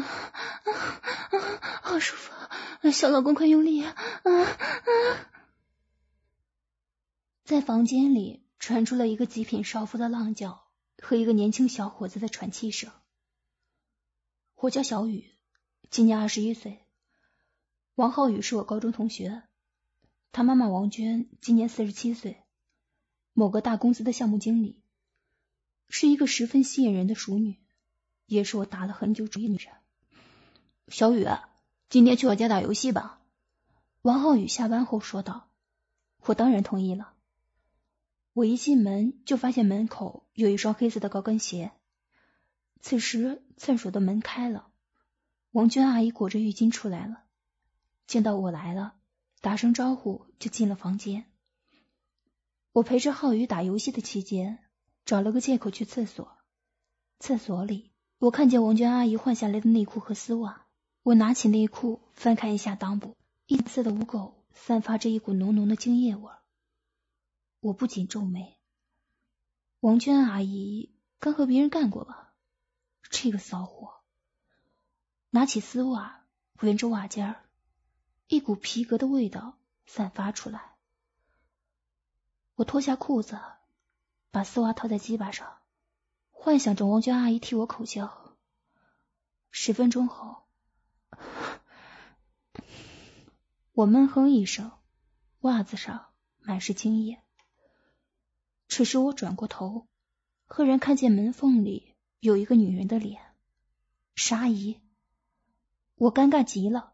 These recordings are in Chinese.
啊啊啊！好舒服，小老公快用力啊！啊啊！在房间里传出了一个极品少妇的浪叫和一个年轻小伙子的喘气声。我叫小雨，今年二十一岁。王浩宇是我高中同学，他妈妈王娟今年四十七岁，某个大公司的项目经理，是一个十分吸引人的熟女，也是我打了很久主意的女人。小雨，今天去我家打游戏吧。王浩宇下班后说道。我当然同意了。我一进门就发现门口有一双黑色的高跟鞋。此时厕所的门开了，王娟阿姨裹着浴巾出来了，见到我来了，打声招呼就进了房间。我陪着浩宇打游戏的期间，找了个借口去厕所。厕所里，我看见王娟阿姨换下来的内裤和丝袜。我拿起内裤翻看一下裆部，一丝的污垢散发着一股浓浓的精液味。我不禁皱眉。王娟阿姨刚和别人干过吧？这个骚货！拿起丝袜，闻着袜尖儿，一股皮革的味道散发出来。我脱下裤子，把丝袜套在鸡巴上，幻想着王娟阿姨替我口交。十分钟后。我闷哼一声，袜子上满是精液。此时我转过头，赫然看见门缝里有一个女人的脸，沙姨。我尴尬极了，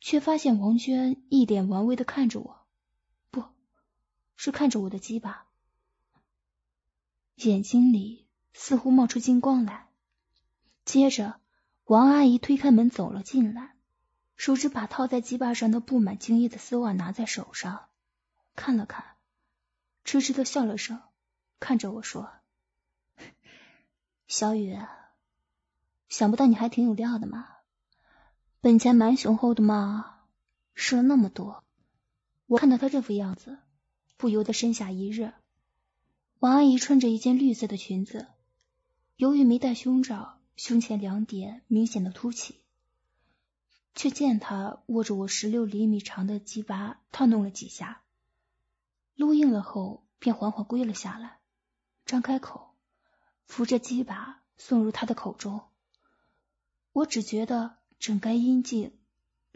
却发现王娟一脸玩味的看着我，不是看着我的鸡巴，眼睛里似乎冒出金光来。接着，王阿姨推开门走了进来。手指把套在鸡巴上的布满精液的丝袜拿在手上，看了看，痴痴的笑了声，看着我说：“小雨，想不到你还挺有料的嘛，本钱蛮雄厚的嘛，试了那么多。”我看到他这副样子，不由得身下一热。王阿姨穿着一件绿色的裙子，由于没戴胸罩，胸前两点明显的凸起。却见他握着我十六厘米长的鸡巴，套弄了几下，撸硬了后，便缓缓归了下来，张开口，扶着鸡巴送入他的口中。我只觉得整该阴茎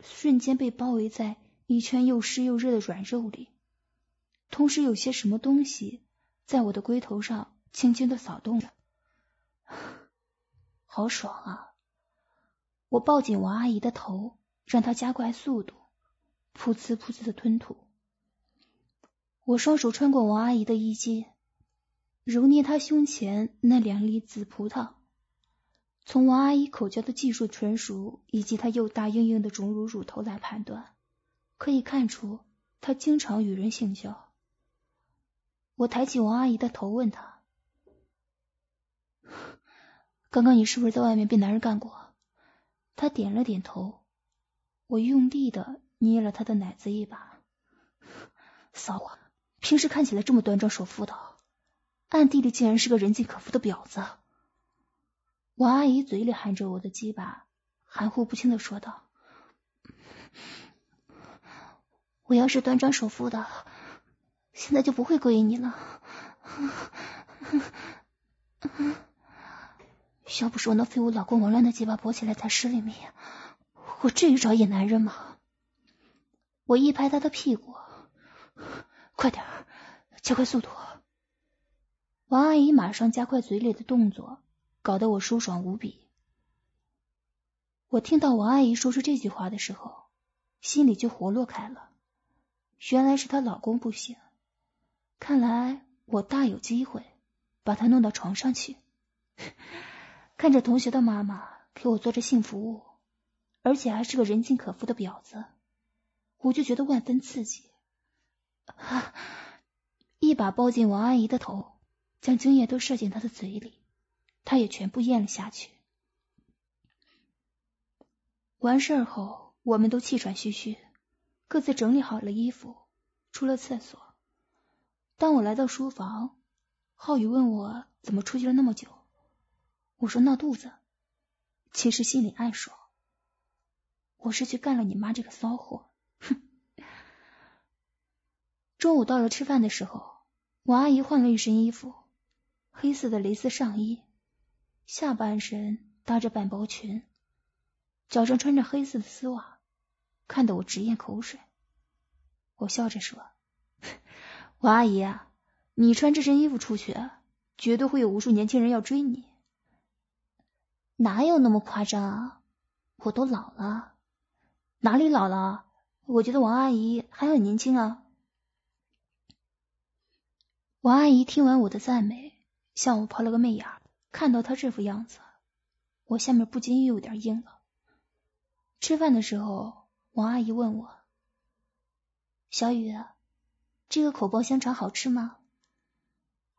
瞬间被包围在一圈又湿又热的软肉里，同时有些什么东西在我的龟头上轻轻的扫动着，好爽啊！我抱紧王阿姨的头，让她加快速度，噗呲噗呲的吞吐。我双手穿过王阿姨的衣襟，揉捏她胸前那两粒紫葡萄。从王阿姨口交的技术纯熟，以及她又大又硬的肿乳乳头来判断，可以看出她经常与人性交。我抬起王阿姨的头，问她：“刚刚你是不是在外面被男人干过？”他点了点头，我用力的捏了他的奶子一把。骚货，平时看起来这么端庄守妇的，暗地里竟然是个人尽可夫的婊子。王阿姨嘴里含着我的鸡巴，含糊不清的说道：“我要是端庄守妇的，现在就不会勾引你了。” 要不是我那废物老公王乱的鸡巴勃起来才十厘米，我至于找野男人吗？我一拍他的屁股，快点，加快速度。王阿姨马上加快嘴里的动作，搞得我舒爽无比。我听到王阿姨说出这句话的时候，心里就活络开了。原来是她老公不行，看来我大有机会把她弄到床上去。看着同学的妈妈给我做着性服务，而且还是个人尽可夫的婊子，我就觉得万分刺激。啊！一把抱进王阿姨的头，将精液都射进她的嘴里，她也全部咽了下去。完事后，我们都气喘吁吁，各自整理好了衣服，出了厕所。当我来到书房，浩宇问我怎么出去了那么久，我说闹肚子，其实心里暗爽，我是去干了你妈这个骚货。哼！中午到了吃饭的时候，王阿姨换了一身衣服，黑色的蕾丝上衣，下半身搭着半包裙。脚上穿着黑色的丝袜，看得我直咽口水。我笑着说：“王阿姨啊，你穿这身衣服出去，绝对会有无数年轻人要追你。哪有那么夸张啊？我都老了，哪里老了？我觉得王阿姨还很年轻啊。”王阿姨听完我的赞美，向我抛了个媚眼。看到她这副样子，我下面不禁又有点硬了。吃饭的时候，王阿姨问我：“小雨，这个口爆香肠好吃吗？”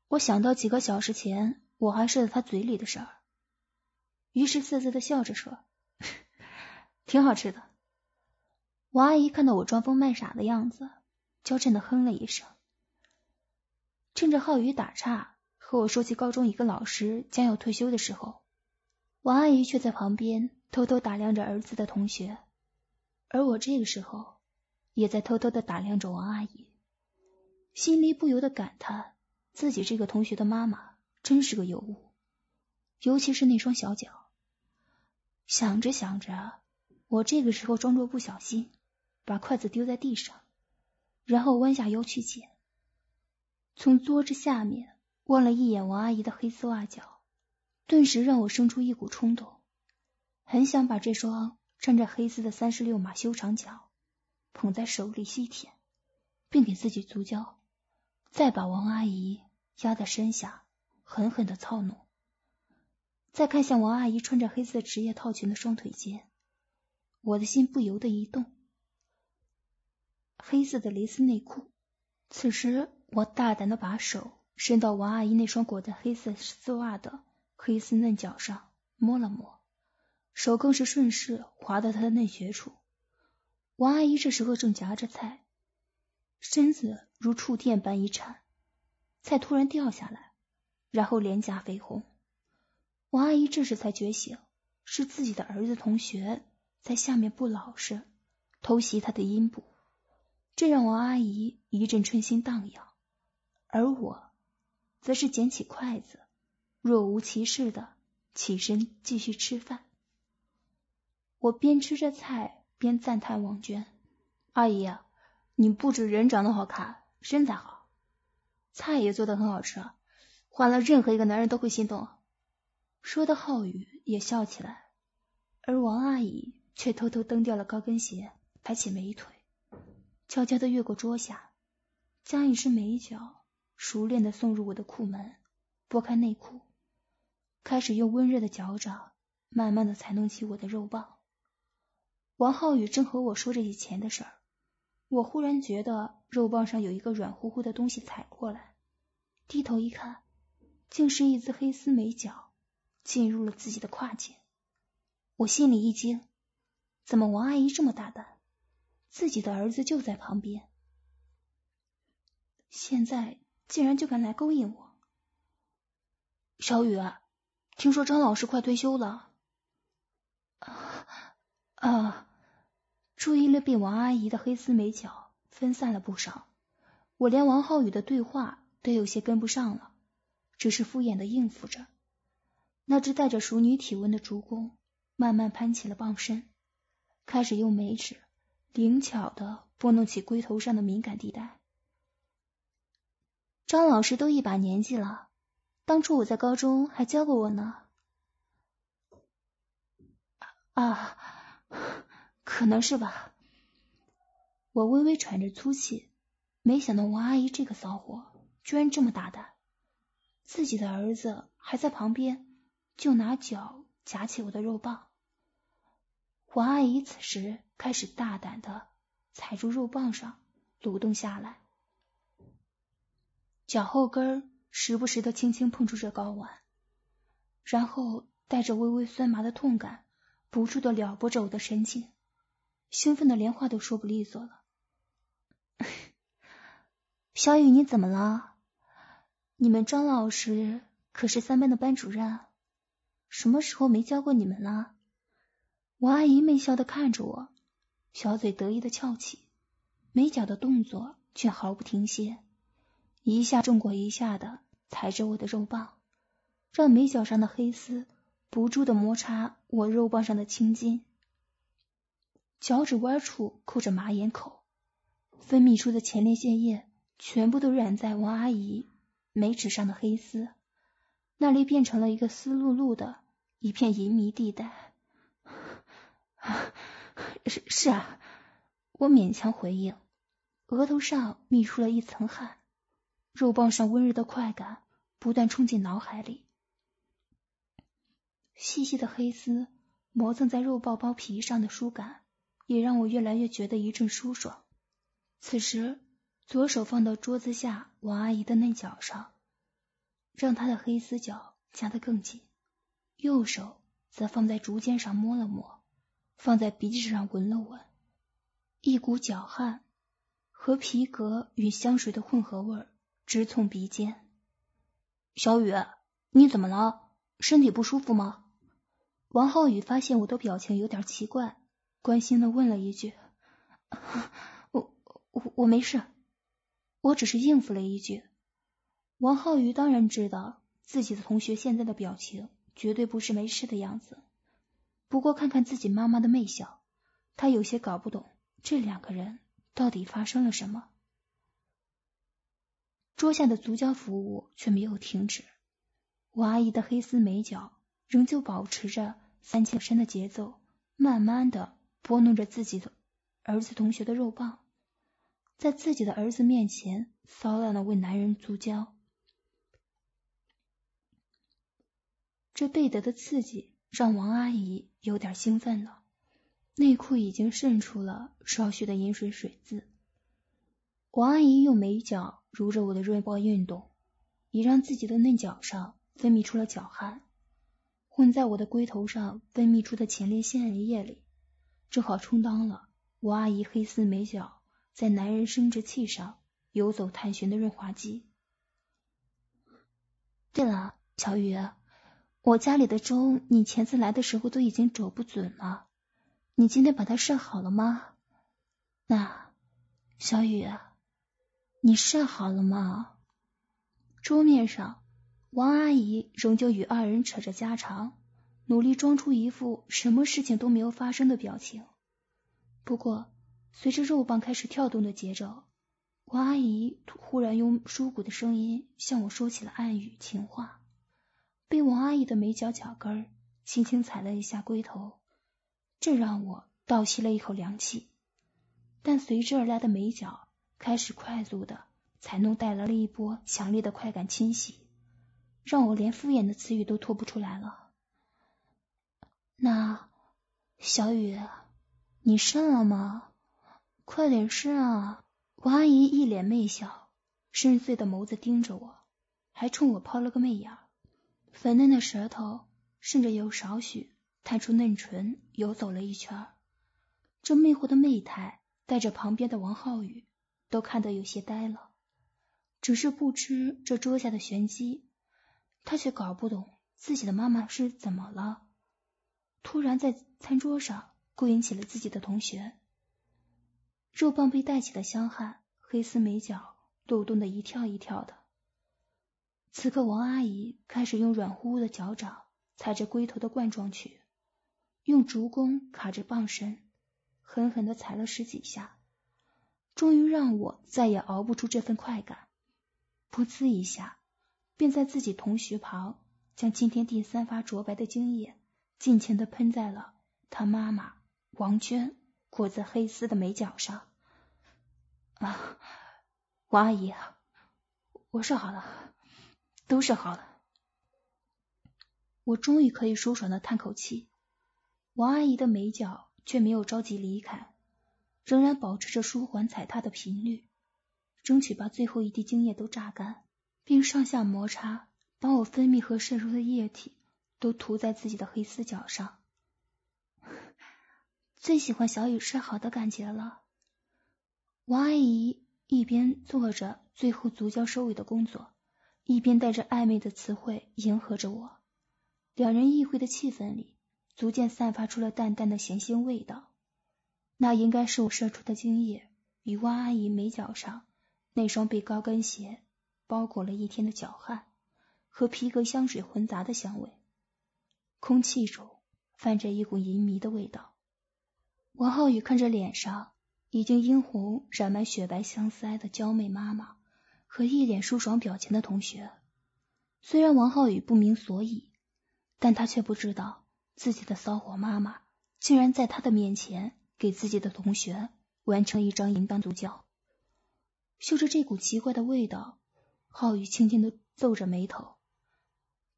我想到几个小时前我还睡在她嘴里的事儿，于是涩涩的笑着说：“挺好吃的。”王阿姨看到我装疯卖傻的样子，娇嗔的哼了一声。趁着浩宇打岔和我说起高中一个老师将要退休的时候，王阿姨却在旁边。偷偷打量着儿子的同学，而我这个时候也在偷偷的打量着王阿姨，心里不由得感叹自己这个同学的妈妈真是个尤物，尤其是那双小脚。想着想着，我这个时候装作不小心把筷子丢在地上，然后弯下腰去捡，从桌子下面望了一眼王阿姨的黑丝袜脚，顿时让我生出一股冲动。很想把这双穿着黑丝的三十六码修长脚捧在手里细舔，并给自己足交，再把王阿姨压在身下狠狠的操弄。再看向王阿姨穿着黑色职业套裙的双腿间，我的心不由得一动。黑色的蕾丝内裤。此时，我大胆的把手伸到王阿姨那双裹着黑色丝袜的黑丝嫩脚上摸了摸。手更是顺势滑到她的内穴处。王阿姨这时候正夹着菜，身子如触电般一颤，菜突然掉下来，然后脸颊绯红。王阿姨这时才觉醒，是自己的儿子同学在下面不老实，偷袭她的阴部，这让王阿姨一阵春心荡漾。而我，则是捡起筷子，若无其事的起身继续吃饭。我边吃着菜边赞叹王娟：“阿姨，你不止人长得好看，身材好，菜也做的很好吃，换了任何一个男人都会心动。”说的浩宇也笑起来，而王阿姨却偷偷蹬掉了高跟鞋，抬起美腿，悄悄的越过桌下，将一只美脚熟练的送入我的裤门，拨开内裤，开始用温热的脚掌慢慢的踩弄起我的肉棒。王浩宇正和我说着以前的事儿，我忽然觉得肉棒上有一个软乎乎的东西踩过来，低头一看，竟是一只黑丝美脚进入了自己的胯间。我心里一惊，怎么王阿姨这么大胆？自己的儿子就在旁边，现在竟然就敢来勾引我。小雨，听说张老师快退休了。啊啊！注意力被王阿姨的黑丝美脚分散了不少，我连王浩宇的对话都有些跟不上了，只是敷衍的应付着。那只带着熟女体温的竹弓慢慢攀起了棒身，开始用眉指灵巧的拨弄起龟头上的敏感地带。张老师都一把年纪了，当初我在高中还教过我呢。啊。可能是吧，我微微喘着粗气，没想到王阿姨这个骚货居然这么大胆，自己的儿子还在旁边，就拿脚夹起我的肉棒。王阿姨此时开始大胆的踩住肉棒上，蠕动下来，脚后跟时不时的轻轻碰触着睾丸，然后带着微微酸麻的痛感，不住的撩拨着我的神经，兴奋的连话都说不利索了。小雨，你怎么了？你们张老师可是三班的班主任，什么时候没教过你们了？王阿姨媚笑的看着我，小嘴得意的翘起，美脚的动作却毫不停歇，一下重过一下的踩着我的肉棒，让美脚上的黑丝不住的摩擦我肉棒上的青筋。脚趾弯处扣着马眼口，分泌出的前列腺液全部都染在王阿姨美齿上的黑丝，那里变成了一个湿漉漉的一片淫迷地带。是是啊，我勉强回应，额头上泌出了一层汗，肉棒上温热的快感不断冲进脑海里，细细的黑丝磨蹭在肉棒包皮上的舒感，也让我越来越觉得一阵舒爽。此时，左手放到桌子下王阿姨的嫩脚上，让他的黑丝脚夹得更紧，右手则放在竹尖上摸了摸。放在鼻子上闻了闻，一股脚汗和皮革与香水的混合味直从鼻尖。小雨，你怎么了？身体不舒服吗？王浩宇发现我的表情有点奇怪，关心的问了一句：“ 我我我没事，我只是应付了一句。”王浩宇当然知道自己的同学现在的表情绝对不是没事的样子。不过看看自己妈妈的媚笑，他有些搞不懂这两个人到底发生了什么。桌下的足交服务却没有停止，我阿姨的黑丝美脚仍旧保持着三千身的节奏，慢慢的拨弄着自己的儿子同学的肉棒，在自己的儿子面前骚乱的为男人足交，这倍得的刺激。让王阿姨有点兴奋了，内裤已经渗出了少许的饮水水渍。王阿姨用美脚揉着我的肉棒运动，也让自己的嫩脚上分泌出了脚汗，混在我的龟头上分泌出的前列腺液里，正好充当了王阿姨黑丝美脚在男人生殖器上游走探寻的润滑剂。对了，乔宇。我家里的钟，你前次来的时候都已经走不准了。你今天把它设好了吗？那小雨，你设好了吗？桌面上，王阿姨仍旧与二人扯着家常，努力装出一副什么事情都没有发生的表情。不过，随着肉棒开始跳动的节奏，王阿姨忽然用舒骨的声音向我说起了暗语情话。被王阿姨的美脚脚跟儿轻轻踩了一下龟头，这让我倒吸了一口凉气。但随之而来的美脚开始快速的才弄带来了一波强烈的快感侵袭，让我连敷衍的词语都吐不出来了。那小雨，你渗了吗？快点渗啊！王阿姨一脸媚笑，深邃的眸子盯着我，还冲我抛了个媚眼。粉嫩的舌头顺着有少许探出嫩唇游走了一圈，这魅惑的媚态带着旁边的王浩宇都看得有些呆了。只是不知这桌下的玄机，他却搞不懂自己的妈妈是怎么了，突然在餐桌上勾引起了自己的同学。肉棒被带起的香汗，黑丝美脚抖动的一跳一跳的。此刻，王阿姨开始用软乎乎的脚掌踩着龟头的冠状区，用竹弓卡着棒身，狠狠的踩了十几下，终于让我再也熬不出这份快感。噗呲一下，便在自己同学旁将今天第三发浊白的精液尽情的喷在了他妈妈王娟裹着黑丝的美脚上。啊，王阿姨，我设好了。都是好了，我终于可以舒爽的叹口气。王阿姨的美脚却没有着急离开，仍然保持着舒缓踩踏的频率，争取把最后一滴精液都榨干，并上下摩擦，把我分泌和渗出的液体都涂在自己的黑丝脚上。最喜欢小雨睡好的感觉了。王阿姨一边做着最后足胶收尾的工作，一边带着暧昧的词汇迎合着我。两人议会的气氛里，逐渐散发出了淡淡的咸腥味道。那应该是我射出的精液与汪阿姨眉角上那双被高跟鞋包裹了一天的脚汗和皮革香水混杂的香味。空气中泛着一股淫迷的味道。王浩宇看着脸上已经殷红染满雪白香腮的娇媚妈妈和一脸舒爽表情的同学，虽然王浩宇不明所以。但他却不知道，自己的骚货妈妈竟然在他的面前给自己的同学完成一张淫荡足胶。嗅着这股奇怪的味道，浩宇轻轻的皱着眉头，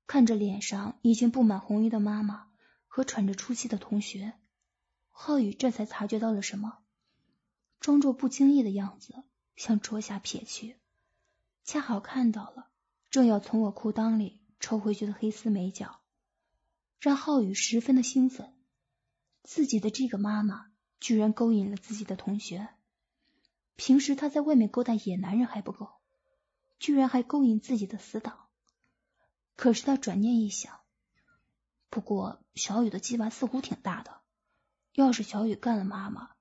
看着脸上已经布满红晕的妈妈和喘着粗气的同学，浩宇这才察觉到了什么，装作不经意的样子向桌下瞥去，恰好看到了正要从我裤裆里抽回去的黑丝美脚。让浩宇十分的兴奋，自己的这个妈妈居然勾引了自己的同学。平时他在外面勾搭野男人还不够，居然还勾引自己的死党。可是他转念一想，不过小雨的鸡巴似乎挺大的，要是小雨干了妈妈，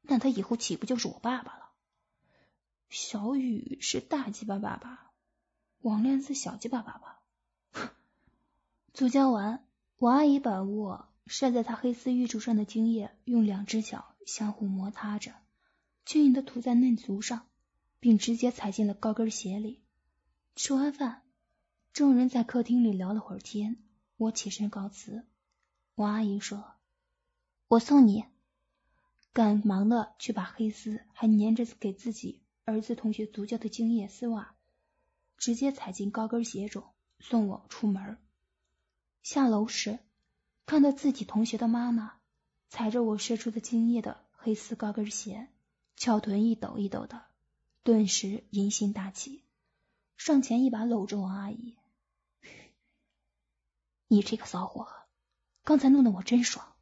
那他以后岂不就是我爸爸了？小雨是大鸡巴爸爸，网恋是小鸡巴爸爸。足交完。王阿姨把我晒在她黑丝玉柱上的精液，用两只脚相互摩擦着，均匀的涂在嫩足上，并直接踩进了高跟鞋里。吃完饭，众人在客厅里聊了会儿天，我起身告辞。王阿姨说：“我送你。”赶忙的去把黑丝还粘着给自己儿子同学足胶的精液丝袜，直接踩进高跟鞋中，送我出门。下楼时，看到自己同学的妈妈踩着我射出的精液的黑丝高跟鞋，翘臀一抖一抖的，顿时淫心大起，上前一把搂着王阿姨：“你这个骚货，刚才弄得我真爽。”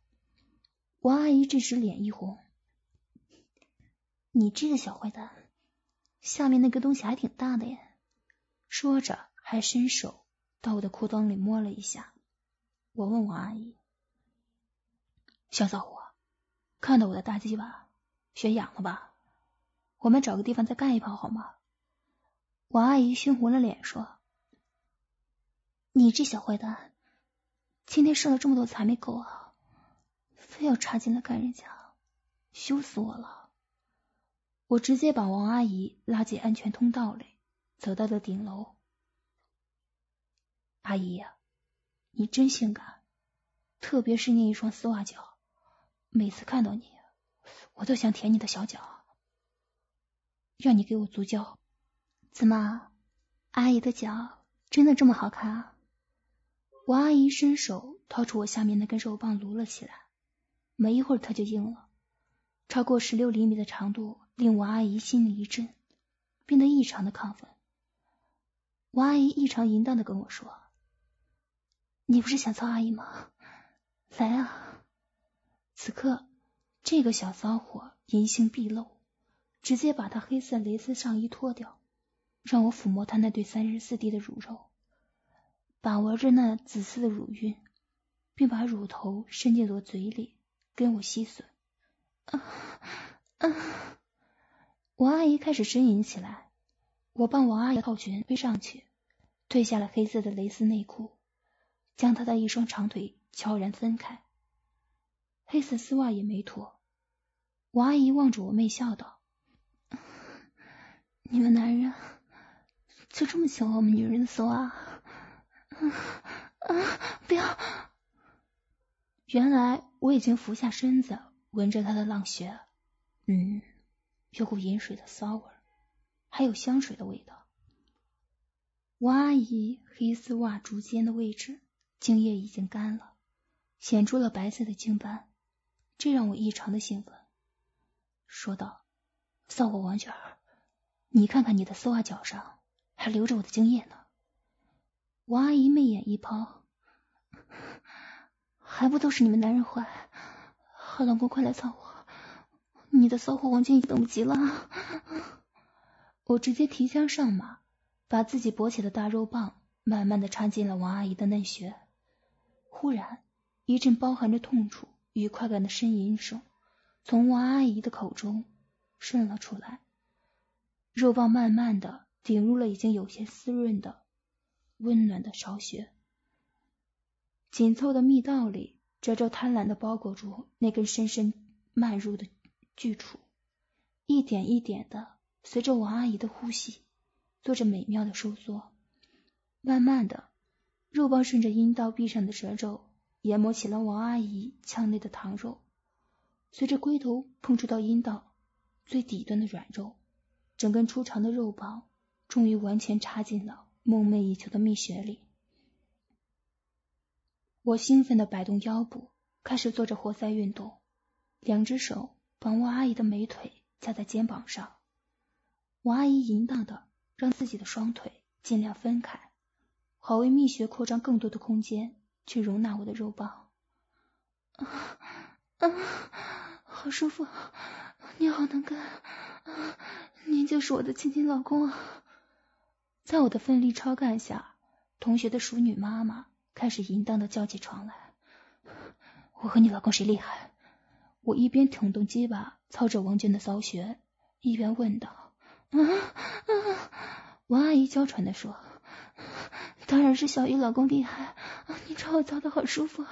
王阿姨这时脸一红：“你这个小坏蛋，下面那个东西还挺大的耶！”说着还伸手到我的裤裆里摸了一下。我问王阿姨：“小骚货，看到我的大鸡巴，学痒了吧？我们找个地方再干一炮好吗？”王阿姨熏红了脸说：“你这小坏蛋，今天射了这么多次还没够啊，非要插进来干人家，羞死我了！”我直接把王阿姨拉进安全通道里，走到了顶楼。阿姨呀。你真性感，特别是那一双丝袜脚，每次看到你，我都想舔你的小脚，让你给我足胶。怎么，阿姨的脚真的这么好看啊？王阿姨伸手掏出我下面那根肉棒撸了起来，没一会儿它就硬了，超过十六厘米的长度令王阿姨心里一震，变得异常的亢奋。王阿姨异常淫荡的跟我说。你不是想操阿姨吗？来啊！此刻，这个小骚货淫性毕露，直接把他黑色蕾丝上衣脱掉，让我抚摸他那对三十四 D 的乳肉，把玩着那紫色的乳晕，并把乳头伸进我嘴里跟我吸吮。啊啊！王阿姨开始呻吟起来，我帮王阿姨套裙推上去，褪下了黑色的蕾丝内裤。将她的一双长腿悄然分开，黑色丝袜也没脱。王阿姨望着我，妹笑道：“你们男人就这么喜欢我们女人的丝袜？”啊！不要！原来我已经俯下身子，闻着他的浪穴，嗯，有股饮水的骚味，还有香水的味道。王阿姨黑丝袜足尖的位置。精液已经干了，显出了白色的精斑，这让我异常的兴奋，说道：“骚货王娟儿，你看看你的丝袜脚上还留着我的精液呢。”王阿姨媚眼一抛：“ 还不都是你们男人坏？好老公，快来操我！你的骚货王娟已等不及了。”我直接提枪上马，把自己勃起的大肉棒慢慢的插进了王阿姨的嫩穴。忽然，一阵包含着痛楚。与快感的呻吟声从王阿姨的口中渗了出来，肉棒慢慢的顶入了已经有些湿润的温暖的巢穴，紧凑的密道里褶皱贪婪的包裹住那根深深漫入的巨处，一点一点的随着王阿姨的呼吸做着美妙的收缩，慢慢的，肉棒顺着阴道壁上的褶皱。研磨起了王阿姨腔内的糖肉，随着龟头碰触到阴道最底端的软肉，整根粗长的肉棒终于完全插进了梦寐以求的蜜穴里。我兴奋的摆动腰部，开始做着活塞运动，两只手把王阿姨的美腿架在肩膀上。王阿姨淫荡的让自己的双腿尽量分开，好为蜜穴扩张更多的空间。去容纳我的肉棒，啊啊，好舒服，你好能干，你就是我的亲亲老公啊！在我的奋力超干下，同学的熟女妈妈开始淫荡的叫起床来。我和你老公谁厉害？我一边挺动鸡巴操着王娟的骚穴，一边问道。啊啊！王阿姨娇喘的说。当然是小玉老公厉害，你瞅我操的好舒服，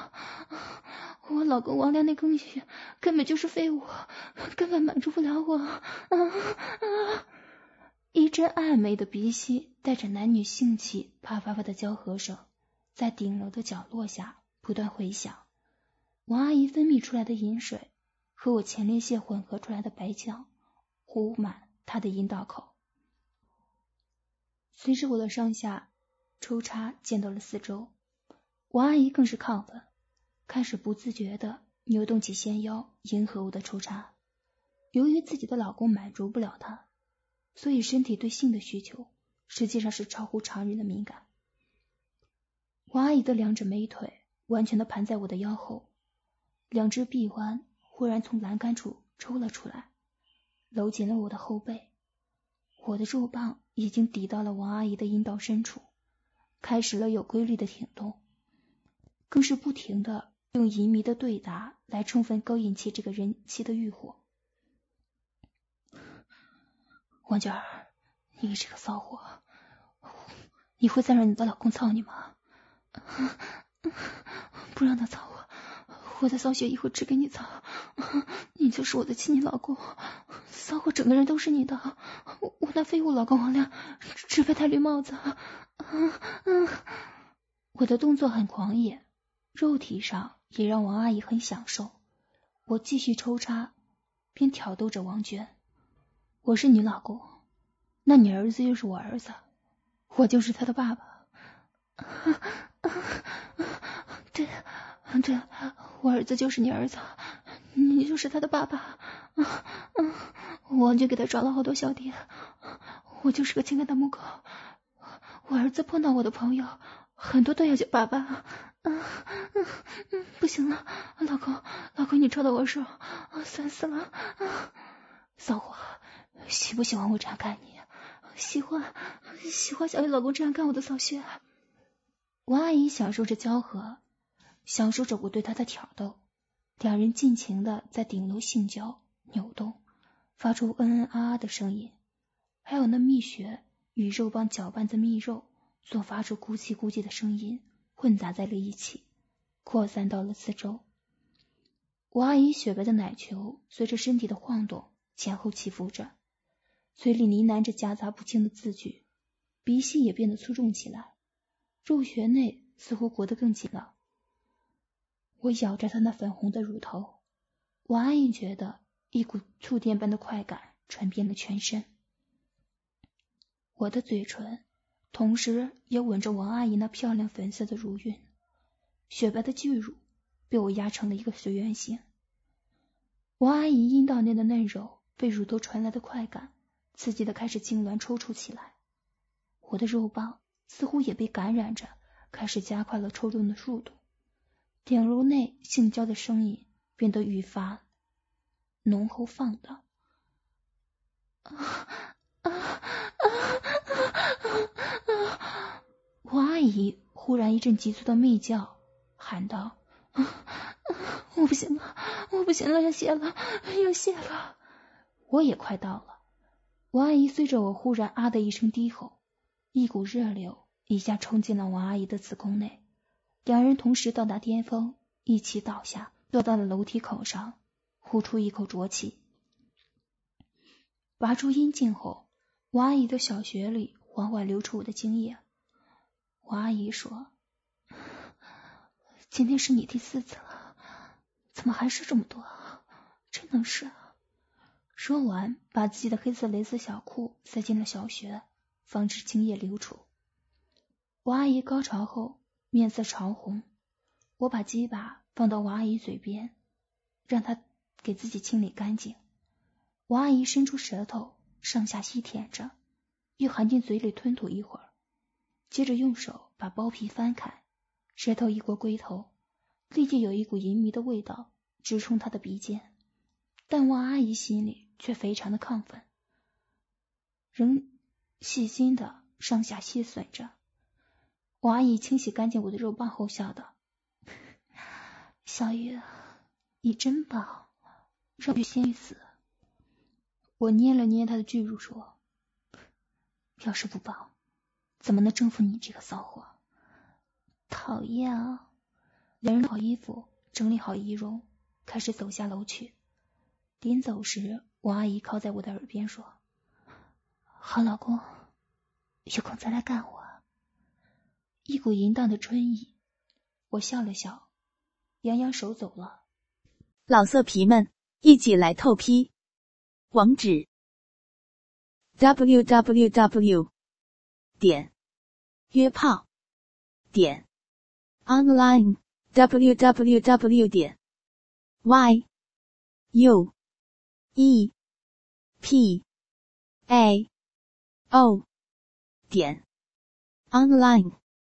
我老公王亮那根血根本就是废物，根本满足不了我。啊啊！一阵暧昧的鼻息带着男女性气啪啪啪的交合声，在顶楼的角落下不断回响。王阿姨分泌出来的饮水和我前列腺混合出来的白浆糊满他的阴道口，随着我的上下。抽插溅到了四周，王阿姨更是亢奋，开始不自觉的扭动起纤腰，迎合我的抽插。由于自己的老公满足不了她，所以身体对性的需求实际上是超乎常人的敏感。王阿姨的两指美腿完全的盘在我的腰后，两只臂弯忽然从栏杆处抽了出来，搂紧了我的后背。我的肉棒已经抵到了王阿姨的阴道深处。开始了有规律的挺动，更是不停的用淫迷的对答来充分勾引起这个人妻的欲火。王娟儿，你这个骚货，你会再让你的老公操你吗？不让他操我，我的骚穴一会只给你操，你就是我的亲亲老公，骚货整个人都是你的，我那废物老公王亮只配戴绿帽子。嗯，我的动作很狂野，肉体上也让王阿姨很享受。我继续抽插，边挑逗着王娟。我是你老公，那你儿子又是我儿子，我就是他的爸爸。对，对，我儿子就是你儿子，你就是他的爸爸。嗯，王军给他找了好多小弟，我就是个情感大母狗。我儿子碰到我的朋友，很多都要叫爸爸。嗯嗯嗯，不行了，老公，老公，你抽到我手，啊酸死了。啊骚货，喜不喜欢我这样干你？喜欢，喜欢小雨老公这样干我的骚穴。王阿姨享受着交合，享受着我对他的挑逗，两人尽情的在顶楼性交、扭动，发出嗯嗯啊啊的声音，还有那蜜穴。与肉棒搅拌的蜜肉所发出咕叽咕叽的声音混杂在了一起，扩散到了四周。我阿姨雪白的奶球随着身体的晃动前后起伏着，嘴里呢喃着夹杂不清的字句，鼻息也变得粗重起来，肉穴内似乎裹得更紧了。我咬着她那粉红的乳头，王阿姨觉得一股触电般的快感传遍了全身。我的嘴唇，同时也吻着王阿姨那漂亮粉色的乳晕，雪白的巨乳被我压成了一个随圆形。王阿姨阴道内的嫩肉被乳头传来的快感刺激的开始痉挛抽搐起来，我的肉棒似乎也被感染着，开始加快了抽动的速度。点揉内性交的声音变得愈发浓厚放荡。啊啊啊啊啊王阿姨忽然一阵急促的媚叫，喊道：“我不行了，我不行了，要泄了，要泄了！”我也快到了。王阿姨随着我忽然啊的一声低吼，一股热流一下冲进了王阿姨的子宫内，两人同时到达巅峰，一起倒下，落到了楼梯口上，呼出一口浊气。拔出阴茎后，王阿姨的小穴里缓缓流出我的精液。王阿姨说：“今天是你第四次了，怎么还是这么多？真能是。”说完，把自己的黑色蕾丝小裤塞进了小穴，防止精液流出。王阿姨高潮后面色潮红，我把鸡巴放到王阿姨嘴边，让她给自己清理干净。王阿姨伸出舌头上下吸舔着，又含进嘴里吞吐一会儿，接着用手把包皮翻开，舌头一过龟头，立即有一股淫迷的味道直冲她的鼻尖。但王阿姨心里却非常的亢奋，仍细心的上下吸吮着。王阿姨清洗干净我的肉棒后笑道：“小玉，你真棒，让玉仙玉死。”我捏了捏她的巨乳说：“要是不棒，怎么能征服你这个骚货？”讨厌啊！两人套好衣服，整理好仪容，开始走下楼去。临走时，王阿姨靠在我的耳边说：“好老公，有空再来干我。”一股淫荡的春意，我笑了笑，扬扬手走了。老色皮们，一起来透批！网址：w w w 点约炮点 online w w w 点 y u。e p a o 点 online。